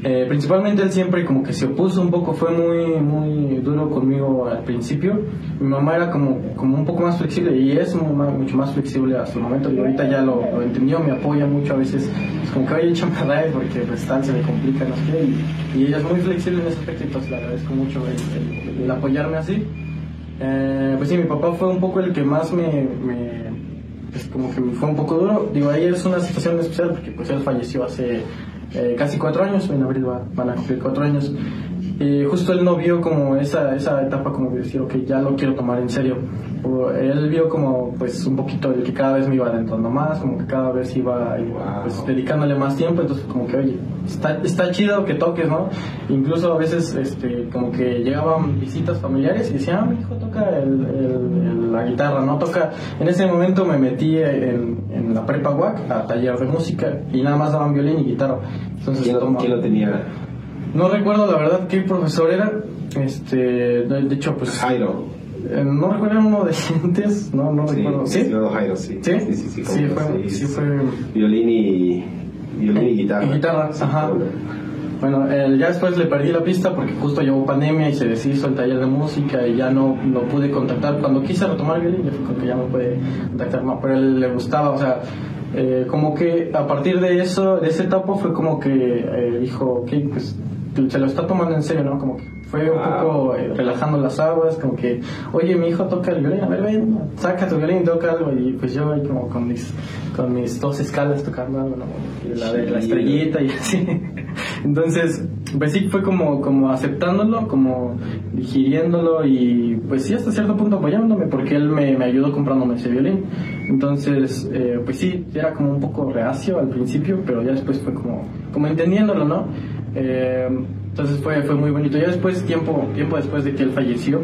Eh, principalmente él siempre como que se opuso un poco, fue muy, muy duro conmigo al principio. Mi mamá era como, como un poco más flexible y es mucho más flexible hasta el momento y ahorita ya lo, entendió, me apoya mucho a veces, es como que oye, échame a porque pues tal se le complica, no sé y, y, ella es muy flexible en ese aspecto, entonces le agradezco mucho el apoyarme así. Eh, pues sí, mi papá fue un poco el que más me, me pues como que fue un poco duro. Digo, ahí es una situación especial porque pues él falleció hace eh, casi cuatro años, en abril va, van a cumplir cuatro años. Y justo él no vio como esa, esa etapa como de decir, ok, ya lo quiero tomar en serio. O él vio como pues un poquito el que cada vez me iba adentrando más, como que cada vez iba, iba pues, dedicándole más tiempo, entonces como que, oye, está, está chido que toques, ¿no? Incluso a veces este, como que llegaban visitas familiares y decían, ah, mi hijo toca el, el, la guitarra, ¿no? Toca, en ese momento me metí en, en la prepa WAC a taller de música y nada más daban violín y guitarra. Entonces, ¿Quién, toma, ¿quién lo tenía? No recuerdo la verdad qué profesor era. Este, de hecho, pues. Jairo. Eh, no recuerdo uno de dientes, no, no Sí, recuerdo. ¿Sí? no, Jairo, sí. ¿Sí? Sí, sí, sí. Sí, cómo no, fue, sí, fue. Violín y, violín y guitarra. Y guitarra, ajá. no. Bueno, eh, ya después le perdí la pista porque justo llegó pandemia y se deshizo el taller de música y ya no lo pude contactar. Cuando quise retomar el violín, ya fue como que ya no pude contactar más, pero a él le gustaba, o sea, eh, como que a partir de eso, de esa etapa fue como que eh, dijo, ok, pues se lo está tomando en serio, ¿no? Como que fue un Ah. poco eh, relajando las aguas, como que, oye, mi hijo toca el violín, a ver, ven, saca tu violín y toca algo. Y pues yo ahí como con mis, con mis dos escalas tocando algo, ¿no? Y La de la estrellita y así. Entonces, pues sí, fue como, como aceptándolo, como digiriéndolo y pues sí, hasta cierto punto apoyándome porque él me, me ayudó comprándome ese violín. Entonces, eh, pues sí, era como un poco reacio al principio, pero ya después fue como, como entendiéndolo, ¿no? Eh, entonces fue, fue muy bonito. Ya después, tiempo, tiempo después de que él falleció,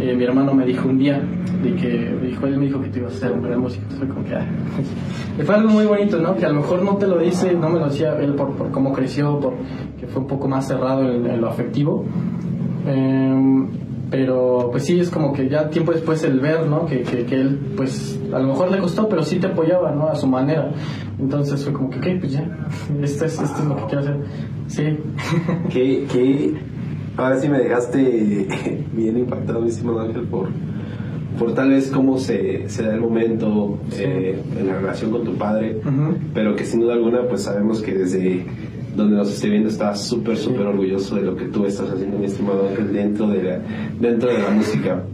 eh, mi hermano me dijo un día, de que, dijo, él me dijo que tú ibas a ser un gran músico. Fue que, ah, algo muy bonito, ¿no? Que a lo mejor no te lo dice, no me lo decía él por, por cómo creció, por que fue un poco más cerrado en, lo afectivo. Eh, pero pues sí, es como que ya tiempo después el ver, ¿no? Que, que, que, él, pues a lo mejor le costó, pero sí te apoyaba, ¿no? A su manera. Entonces fue como que, ok, pues ya, esto es, esto es lo que quiero hacer. Sí. que, que ahora sí me dejaste bien impactado, mi estimado Ángel, por, por tal vez cómo se, se da el momento Sí. eh, en la relación con tu padre, pero que sin duda alguna pues sabemos que desde donde nos esté viendo estás súper, súper orgulloso de lo que tú estás haciendo, mi estimado Ángel, dentro de la, dentro de la música.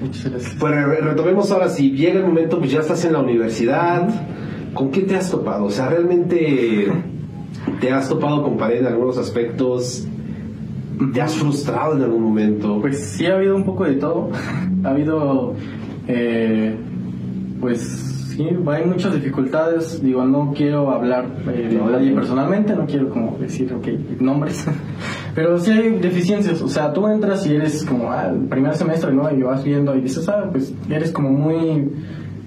Muchas gracias. Pues re- retomemos ahora, si llega el momento, pues ya estás en la universidad, ¿con qué te has topado? O sea, realmente te has topado con pared en algunos aspectos, te has frustrado en algún momento. Pues sí ha habido un poco de todo. ha habido, eh, pues sí, hay muchas dificultades. Digo, no quiero hablar eh, de nadie personalmente, no quiero como decir, ok, nombres. Pero sí hay deficiencias. O sea, tú entras y eres como al primer semestre, ¿no? Y vas viendo y dices, ah, pues eres como muy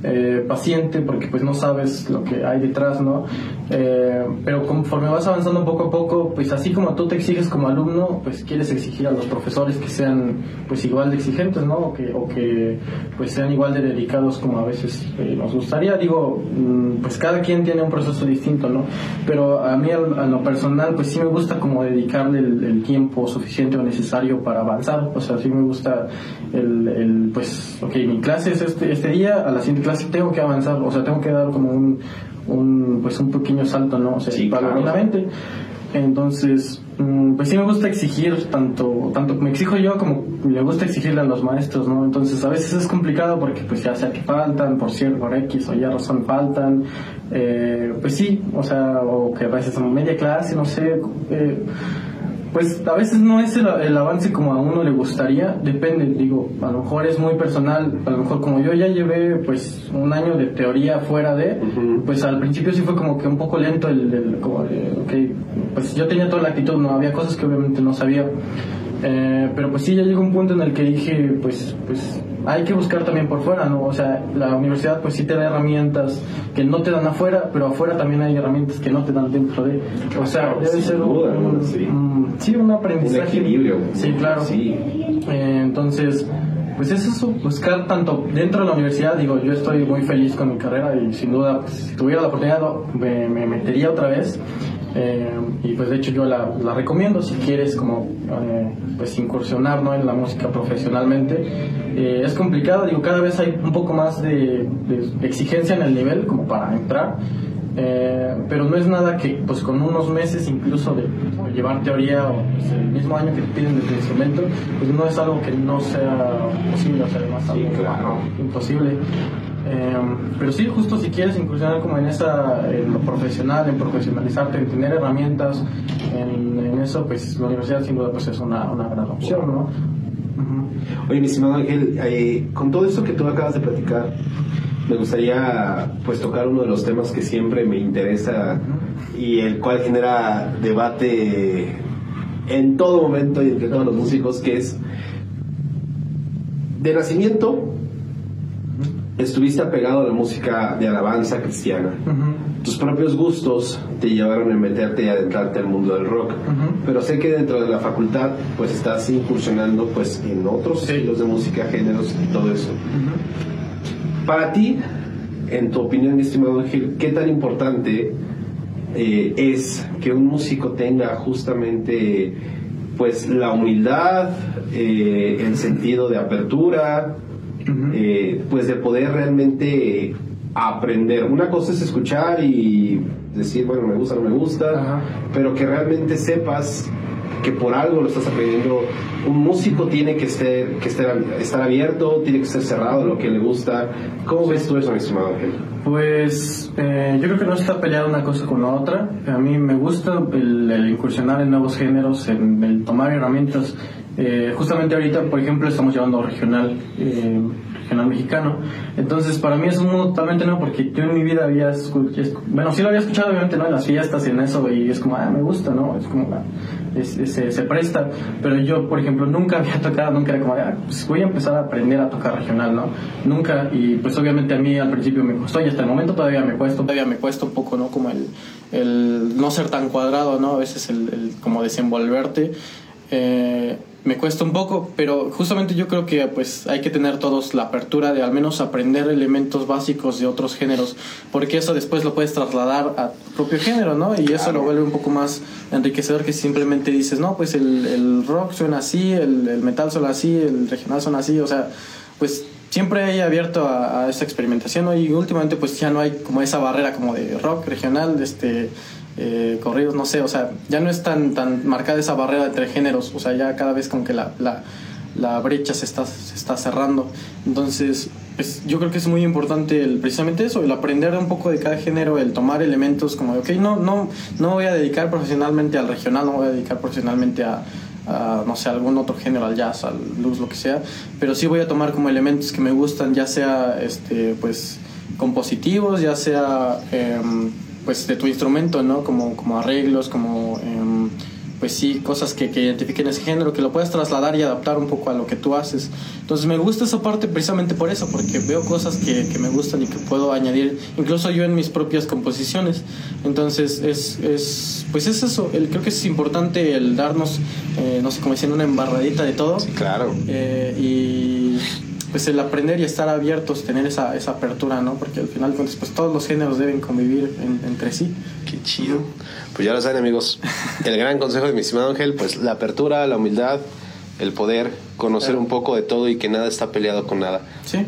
eh, paciente porque pues no sabes lo que hay detrás, ¿no? Eh, pero conforme vas avanzando poco a poco, pues así como tú te exiges como alumno, pues quieres exigir a los profesores que sean pues igual de exigentes, ¿no? O que, o que pues sean igual de dedicados como a veces eh, nos gustaría. Digo, mm, pues cada quien tiene un proceso distinto, ¿no? Pero a mí a lo personal, pues sí me gusta como dedicarle el, el tiempo suficiente o necesario para avanzar. O sea, sí me gusta el, el, pues, ok, mi clase es este, este día, a la siguiente clase tengo que avanzar, o sea, tengo que dar como un, un pues un pequeño salto, ¿no? O sea, Sí, claro. paulatinamente. Entonces, mm, pues sí me gusta exigir, tanto, tanto me exijo yo como me gusta exigirle a los maestros, ¿no? Entonces a veces es complicado porque pues ya sea que faltan, por cierto, por X o Y razón faltan, eh, pues sí, o sea, o que a veces en media clase, no sé, eh, pues a veces no es el, el avance como a uno le gustaría, depende, digo, a lo mejor es muy personal, a lo mejor como yo ya llevé pues un año de teoría fuera de, pues al principio sí fue como que un poco lento el, el- como de, ok, pues yo tenía toda la actitud, no había cosas que obviamente no sabía, Eh, pero pues sí ya llegó un punto en el que dije, pues, pues hay que buscar también por fuera, ¿no? O sea, la universidad pues sí te da herramientas que no te dan afuera, pero afuera también hay herramientas que no te dan dentro de... O sea, debe ser un, sí. Un, sí, un aprendizaje. Un equilibrio. Sí, claro. Sí. Eh, entonces, pues es eso, buscar tanto dentro de la universidad, digo, yo estoy muy feliz con mi carrera y sin duda, pues, si tuviera la oportunidad, me, me metería otra vez. Eh, y pues de hecho yo la, la recomiendo si quieres como eh, pues incursionar ¿no? en la música profesionalmente eh, es complicado digo cada vez hay un poco más de, de exigencia en el nivel como para entrar eh, pero no es nada que pues con unos meses incluso de llevar teoría o pues, el mismo año que te piden de tu instrumento pues no es algo que no sea posible o sea además Sí, algo claro. imposible eh, pero sí, justo si quieres incursionar como en esa, en lo profesional, en profesionalizarte, en tener herramientas, en, en eso, pues la universidad sin duda pues es una, una gran opción, ¿no? Oye, mi estimado Ángel, eh, con todo esto que tú acabas de platicar, me gustaría pues tocar uno de los temas que siempre me interesa y el cual genera debate en todo momento y entre todos los músicos, que es de nacimiento estuviste apegado a la música de alabanza cristiana. Tus propios gustos te llevaron a meterte y adentrarte al mundo del rock. Pero sé que dentro de la facultad pues estás incursionando pues en otros estilos de música, géneros y todo eso. Para ti, en tu opinión, mi estimado Ángel, ¿qué tan importante eh, es que un músico tenga justamente pues la humildad, eh, el sentido de apertura, Eh, pues de poder realmente aprender. Una cosa es escuchar y decir, bueno, me gusta, no me gusta, Ajá. pero que realmente sepas que por algo lo estás aprendiendo. Un músico tiene que, ser, que estar, estar abierto, tiene que ser cerrado a lo que le gusta. ¿Cómo ves tú eso, mi estimado Ángel? Pues eh, yo creo que no está peleada una cosa con la otra. A mí me gusta el, el incursionar en nuevos géneros, en el tomar herramientas. Eh, justamente ahorita, por ejemplo, estamos llevando regional, eh, regional mexicano. Entonces, para mí es un mundo totalmente nuevo porque yo en mi vida había escuchado, bueno, sí lo había escuchado obviamente, ¿no? En las fiestas y en eso, y es como, ah, me gusta, ¿no? Es como, se, se presta. Pero yo, por ejemplo, nunca había tocado, nunca era como, ah, pues voy a empezar a aprender a tocar regional, ¿no? Nunca, y pues obviamente a mí al principio me costó y hasta el momento todavía me cuesta, todavía me cuesta un poco, ¿no? Como el, el no ser tan cuadrado, ¿no? A veces el, el como desenvolverte. Eh, me cuesta un poco, pero justamente yo creo que pues hay que tener todos la apertura de al menos aprender elementos básicos de otros géneros, porque eso después lo puedes trasladar a tu propio género, ¿no? Y eso lo vuelve un poco más enriquecedor que simplemente dices, no, pues el, el rock suena así, el, el metal suena así, el regional suena así, o sea, pues siempre he abierto a, a esa experimentación ¿no? y últimamente pues ya no hay como esa barrera como de rock regional, este eh, corridos, no sé, o sea, ya no es tan, tan marcada esa barrera entre géneros, o sea, ya cada vez como que la, la, la brecha se está, se está cerrando. Entonces, pues yo creo que es muy importante el, precisamente eso, el aprender un poco de cada género, el tomar elementos como ok, no, no, no voy a dedicar profesionalmente al regional, no voy a dedicar profesionalmente a, a, no sé, algún otro género, al jazz, al blues, lo que sea, pero sí voy a tomar como elementos que me gustan, ya sea, este, pues, compositivos, ya sea, em, pues, de tu instrumento, ¿no? Como, como arreglos, como, em, pues sí, cosas que, que identifiquen ese género, que lo puedas trasladar y adaptar un poco a lo que tú haces. Entonces me gusta esa parte precisamente por eso, porque veo cosas que, que me gustan y que puedo añadir, incluso yo en mis propias composiciones. Entonces es, es pues es eso, el, creo que es importante el darnos, eh, no sé, como diciendo, una embarradita de todo. Claro. Eh, y pues el aprender y estar abiertos, tener esa, esa apertura, ¿no? Porque al final, pues, pues todos los géneros deben convivir en- entre sí. Qué chido. Pues ya lo saben, amigos. El gran consejo de mi estimado Ángel, pues la apertura, la humildad, el poder conocer Claro. un poco de todo y que nada está peleado con nada. Sí.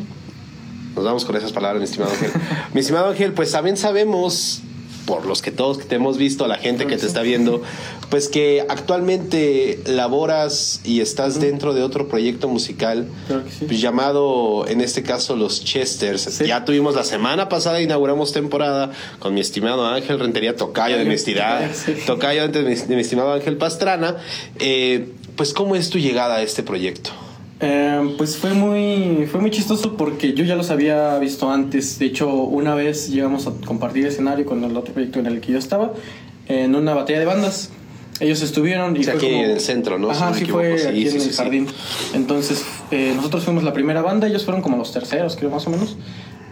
Nos vamos con esas palabras, mi estimado Ángel. mi estimado Ángel, pues también sabemos, por los que todos que te hemos visto, la gente que te está viendo, pues que actualmente laboras y estás dentro de otro proyecto musical Claro que sí. pues, llamado, en este caso, Los Chesters. Sí. Ya tuvimos la semana pasada, inauguramos temporada con mi estimado Ángel Rentería, tocayo de mi estirada, Sí. tocayo de mi, de mi estimado Ángel Pastrana. Eh, pues, ¿cómo es tu llegada a este proyecto? Eh, pues fue muy, fue muy chistoso porque yo ya los había visto antes. De hecho, una vez llegamos a compartir escenario con el otro proyecto en el que yo estaba, en una batalla de bandas. Ellos estuvieron y O sea, fue aquí como- en el centro, ¿no? Si Ajá, me sí fue Sí, aquí sí, en sí, el sí. jardín. Entonces, eh, nosotros fuimos la primera banda, ellos fueron como los terceros, creo, más o menos.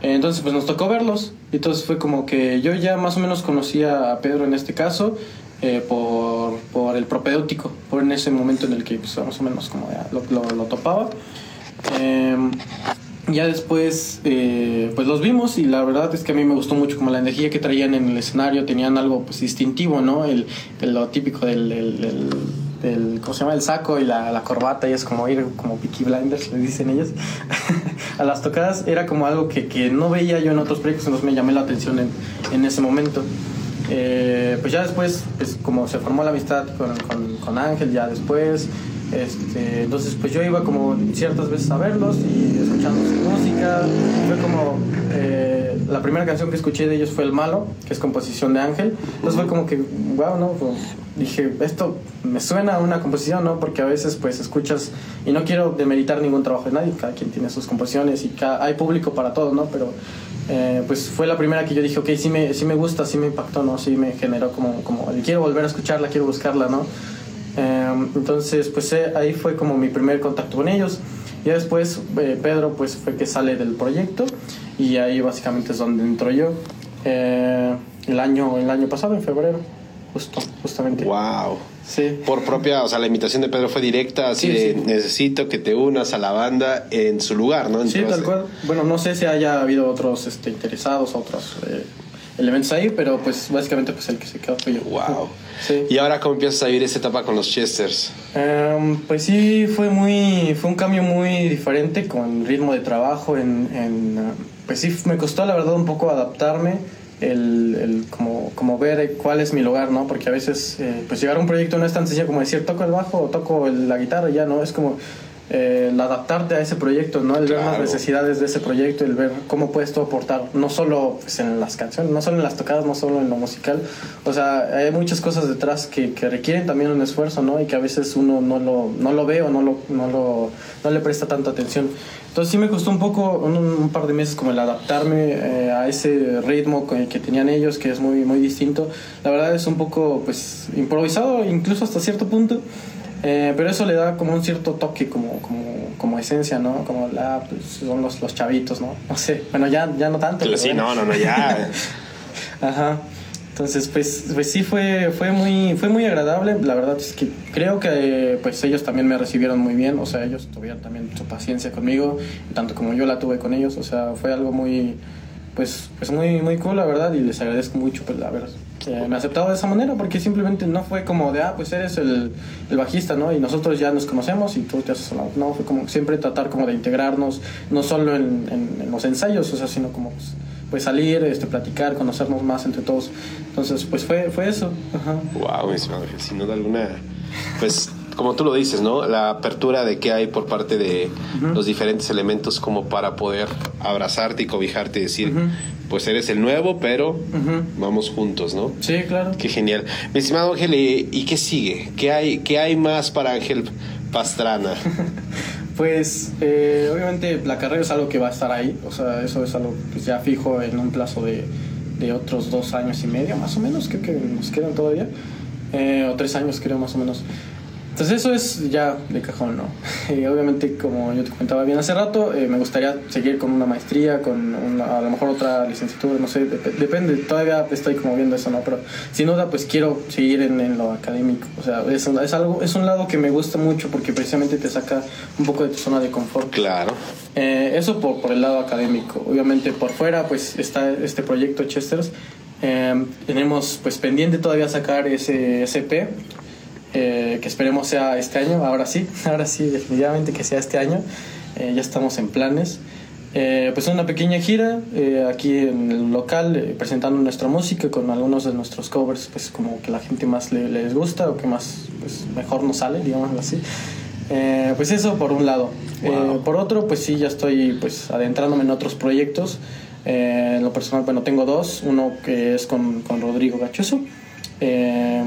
Entonces, pues nos tocó verlos. Entonces fue como que yo ya más o menos conocía a Pedro en este caso eh, por, por el propedéutico, por en ese momento en el que pues, más o menos como ya lo, lo- lo topaba. Eh, ya después, eh, pues los vimos y la verdad es que a mí me gustó mucho como la energía que traían en el escenario, tenían algo pues distintivo, ¿no? El, el- lo típico del, del- del- ¿cómo se llama? El saco y la, la corbata y es como ir como Peaky Blinders, le dicen ellos. a las tocadas era como algo que, que no veía yo en otros proyectos, entonces me llamé la atención en, en ese momento. Eh, pues ya después, pues como se formó la amistad con, con, con Ángel, ya después, este, entonces pues yo iba como ciertas veces a verlos y escuchando su música. Fue como, eh, la primera canción que escuché de ellos fue El Malo, que es composición de Ángel. Entonces fue como que, wow, ¿no? Pues, dije, esto me suena a una composición, ¿no? Porque a veces pues escuchas, y no quiero demeritar ningún trabajo de nadie, cada quien tiene sus composiciones y cada- hay público para todo, ¿no? Pero eh, pues fue la primera que yo dije, ok, sí me, sí me gusta, sí me impactó, ¿no? Sí me generó como, como, quiero volver a escucharla, quiero buscarla, ¿no? Eh, entonces, pues eh, ahí fue como mi primer contacto con ellos. Y después eh, Pedro, pues fue que sale del proyecto y ahí básicamente es donde entro yo. Eh, el, año, el año pasado, en febrero, justo, justamente. Wow. Sí. Por propia, o sea, la invitación de Pedro fue directa, así Sí, de sí. necesito que te unas a la banda en su lugar, ¿no? Sí, tal cual. Bueno, no sé si haya habido otros este, interesados, otros eh, elementos ahí, pero pues básicamente pues el que se quedó fue yo. Wow. Sí. ¿Y ahora cómo empiezas a vivir esta etapa con los Chesters? Em, pues sí, fue muy, fue un cambio muy diferente con ritmo de trabajo. En, en, eh, pues sí, me costó la verdad un poco adaptarme, el, el como, como ver cuál es mi lugar, ¿no? Porque a veces, eh, pues llegar a un proyecto no es tan sencillo como decir toco el bajo o toco la guitarra, ya no, es como el adaptarte a ese proyecto, ¿no? El ver las necesidades de ese proyecto, el ver cómo puedes tú aportar, no solo pues, en las canciones, no solo en las tocadas, no solo en lo musical, o sea, hay muchas cosas detrás que, que requieren también un esfuerzo, ¿no? Y que a veces uno no lo, no lo ve o no, lo, no, lo, no le presta tanta atención. Entonces sí me costó un poco, un, un par de meses como el adaptarme eh, a ese ritmo el que tenían ellos, que es muy, muy distinto. La verdad es un poco, pues, improvisado, incluso hasta cierto punto. Eh, pero eso le da como un cierto toque, como, como, como esencia, ¿no? Como la, pues, son los, los chavitos, ¿no? No sé, bueno, ya, ya no tanto. Pero pero sí, bueno. no, no, no, ya. Ajá. Entonces, pues, pues sí fue, fue muy, fue muy agradable. La verdad es que creo que pues ellos también me recibieron muy bien. O sea, ellos tuvieron también su paciencia conmigo, tanto como yo la tuve con ellos. O sea, fue algo muy, pues, pues muy, muy cool, la verdad. Y les agradezco mucho, pues, haber eh, me aceptado de esa manera, porque simplemente no fue como de, ah, pues eres el, el bajista, ¿no? Y nosotros ya nos conocemos y tú te haces la- No, fue como siempre tratar como de integrarnos, no solo en, los ensayos, o sea, sino como pues, pues salir, este, platicar, conocernos más entre todos. Entonces, pues fue, fue eso. Ajá. Wow, mi Ángel, sin duda alguna, pues como tú lo dices, ¿no? La apertura de que hay por parte de los diferentes elementos como para poder abrazarte y cobijarte y decir, pues eres el nuevo, pero vamos juntos, ¿no? Sí, claro. Qué genial. Mi estimado Ángel, ¿y qué sigue? ¿Qué hay, qué hay más para Ángel Pastrana? Pues eh, obviamente la carrera es algo que va a estar ahí, o sea, eso es algo pues, ya fijo en un plazo de, de otros dos años y medio, más o menos, creo que nos quedan todavía, eh, o tres años creo más o menos. Entonces eso es ya de cajón, ¿no? Obviamente, como yo te comentaba bien hace rato, eh, me gustaría seguir con una maestría, con una- a lo mejor otra licenciatura, no sé, dep- depende, todavía estoy como viendo eso, ¿no? Pero sin duda, pues quiero seguir en, en lo académico, o sea, es, es algo, es un lado que me gusta mucho porque precisamente te saca un poco de tu zona de confort. Claro. Eh, eso por, por el lado académico. Obviamente por fuera pues está este proyecto Chesters. Eh, tenemos pues pendiente todavía sacar ese SP, eh, que esperemos sea este año, ahora sí, ahora sí, definitivamente que sea este año. Eh, ya estamos en planes. Eh, pues una pequeña gira eh, aquí en el local eh, presentando nuestra música con algunos de nuestros covers pues como que la gente más le- les gusta o que más pues mejor nos sale digámoslo así Eh, pues eso por un lado Wow. Por otro pues sí ya estoy pues adentrándome en otros proyectos en lo personal bueno tengo dos uno que es con, con Rodrigo Gachoso Eh,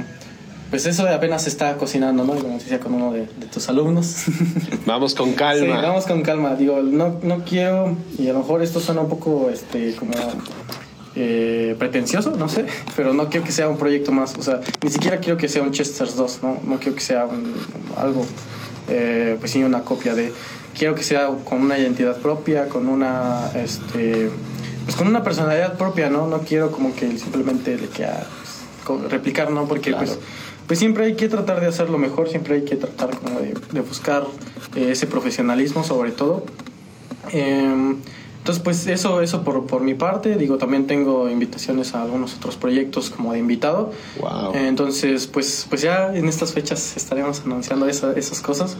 pues eso apenas se está cocinando no como decía con uno de, de tus alumnos Vamos con calma. Sí, vamos con calma. Digo, no, no quiero, y a lo mejor esto suena un poco este, como eh, pretencioso, no sé, pero no quiero que sea un proyecto más. O sea, ni siquiera quiero que sea un Chesters 2, ¿no? No quiero que sea un- algo, eh, pues sí, una copia de. quiero que sea con una identidad propia, con una, este, pues con una personalidad propia, ¿no? No quiero como que simplemente le queda pues, replicar, ¿no? Porque pues, pues siempre hay que tratar de hacerlo mejor, siempre hay que tratar como de, buscar eh, ese profesionalismo sobre todo. Eh, entonces, pues eso, eso por, por mi parte. Digo, también tengo invitaciones a algunos otros proyectos como de invitado. Wow. Entonces, pues, pues ya en estas fechas estaremos anunciando esas cosas.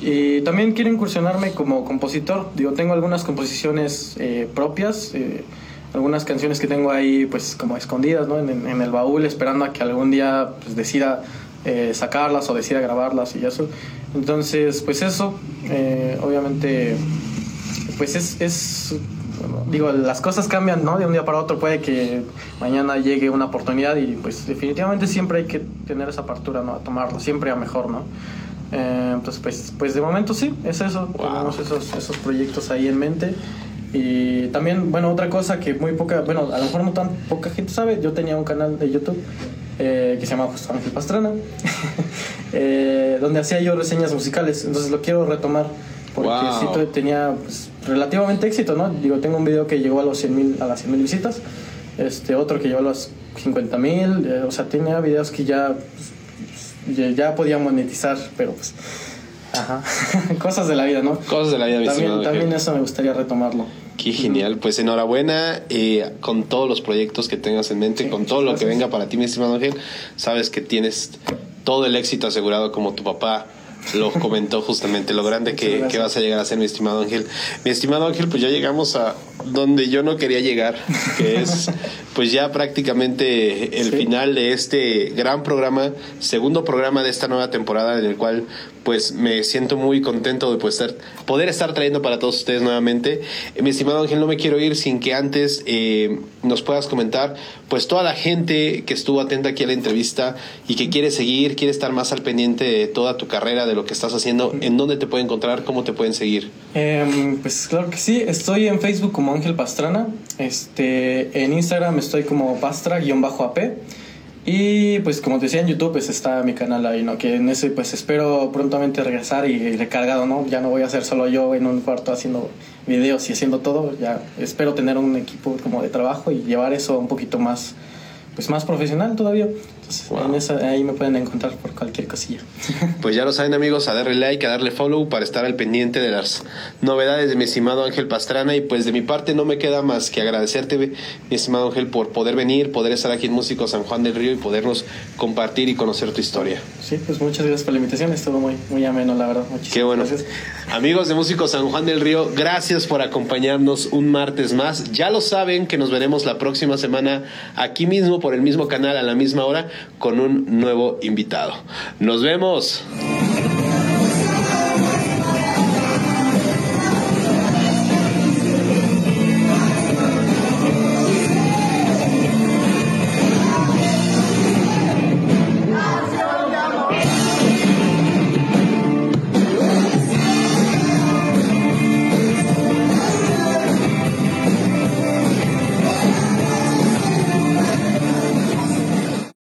Y también quiero incursionarme como compositor. Digo, tengo algunas composiciones eh, propias. Eh, algunas canciones que tengo ahí, pues como escondidas, ¿no? En, en el baúl, esperando a que algún día pues, decida eh, sacarlas o decida grabarlas y eso. Entonces, pues eso, obviamente pues es, es digo, las cosas cambian, ¿no? De un día para otro puede que mañana llegue una oportunidad y pues definitivamente siempre hay que tener esa apertura, ¿no? A tomarlo, siempre a mejor, ¿no? Eh, entonces, pues, pues de momento sí, es eso, tenemos esos, esos proyectos ahí en mente. Y también, bueno, otra cosa que muy poca, bueno, a lo mejor no tan poca gente sabe, yo tenía un canal de YouTube eh, que se llama pues, Ángel Pastrana, eh, donde hacía yo reseñas musicales, entonces lo quiero retomar porque sí tenía pues, relativamente éxito, ¿no? Digo, tengo un video que llegó a, los 100, a las 100 mil visitas, este, otro que llegó a los 50 mil, eh, o sea, tenía videos que ya, pues, ya podía monetizar, pero pues... Ajá. Cosas de la vida, ¿no? Cosas de la vida. También, también eso me gustaría retomarlo. Qué genial. Pues enhorabuena eh, con todos los proyectos que tengas en mente, con todo lo que venga para ti, mi estimado Ángel. Sabes que tienes todo el éxito asegurado como tu papá lo comentó justamente, lo grande que, vas a llegar a ser, mi estimado Ángel. Mi estimado Ángel, pues ya llegamos a donde yo no quería llegar, que es pues ya prácticamente el final de este gran programa, segundo programa de esta nueva temporada en el cual pues me siento muy contento de pues, poder estar trayendo para todos ustedes nuevamente. Mi estimado Ángel, no me quiero ir sin que antes eh, nos puedas comentar, pues toda la gente que estuvo atenta aquí a la entrevista y que quiere seguir, quiere estar más al pendiente de toda tu carrera, de lo que estás haciendo, ¿en dónde te puede encontrar? ¿Cómo te pueden seguir? Em, pues claro que sí, estoy en Facebook como Ángel Pastrana, este, en Instagram estoy como pastra-ap. Y pues como te decía en YouTube, pues está mi canal ahí, ¿no? Que en ese pues espero prontamente regresar y recargado, ¿no? Ya no voy a ser solo yo en un cuarto haciendo videos y haciendo todo, ya espero tener un equipo como de trabajo y llevar eso un poquito más pues más profesional todavía. Entonces, ahí me pueden encontrar por cualquier cosilla. Pues ya lo saben amigos, a darle like, a darle follow para estar al pendiente de las novedades de mi estimado Ángel Pastrana y pues de mi parte no me queda más que agradecerte mi estimado Ángel por poder venir, poder estar aquí en Músico San Juan del Río y podernos compartir y conocer tu historia. Sí, pues muchas gracias por la invitación, estuvo muy, muy ameno la verdad. Muchísimas Qué bueno. Gracias. Amigos de Músico San Juan del Río, gracias por acompañarnos un martes más. Ya lo saben que nos veremos la próxima semana aquí mismo por el mismo canal a la misma hora con un nuevo invitado. Nos vemos.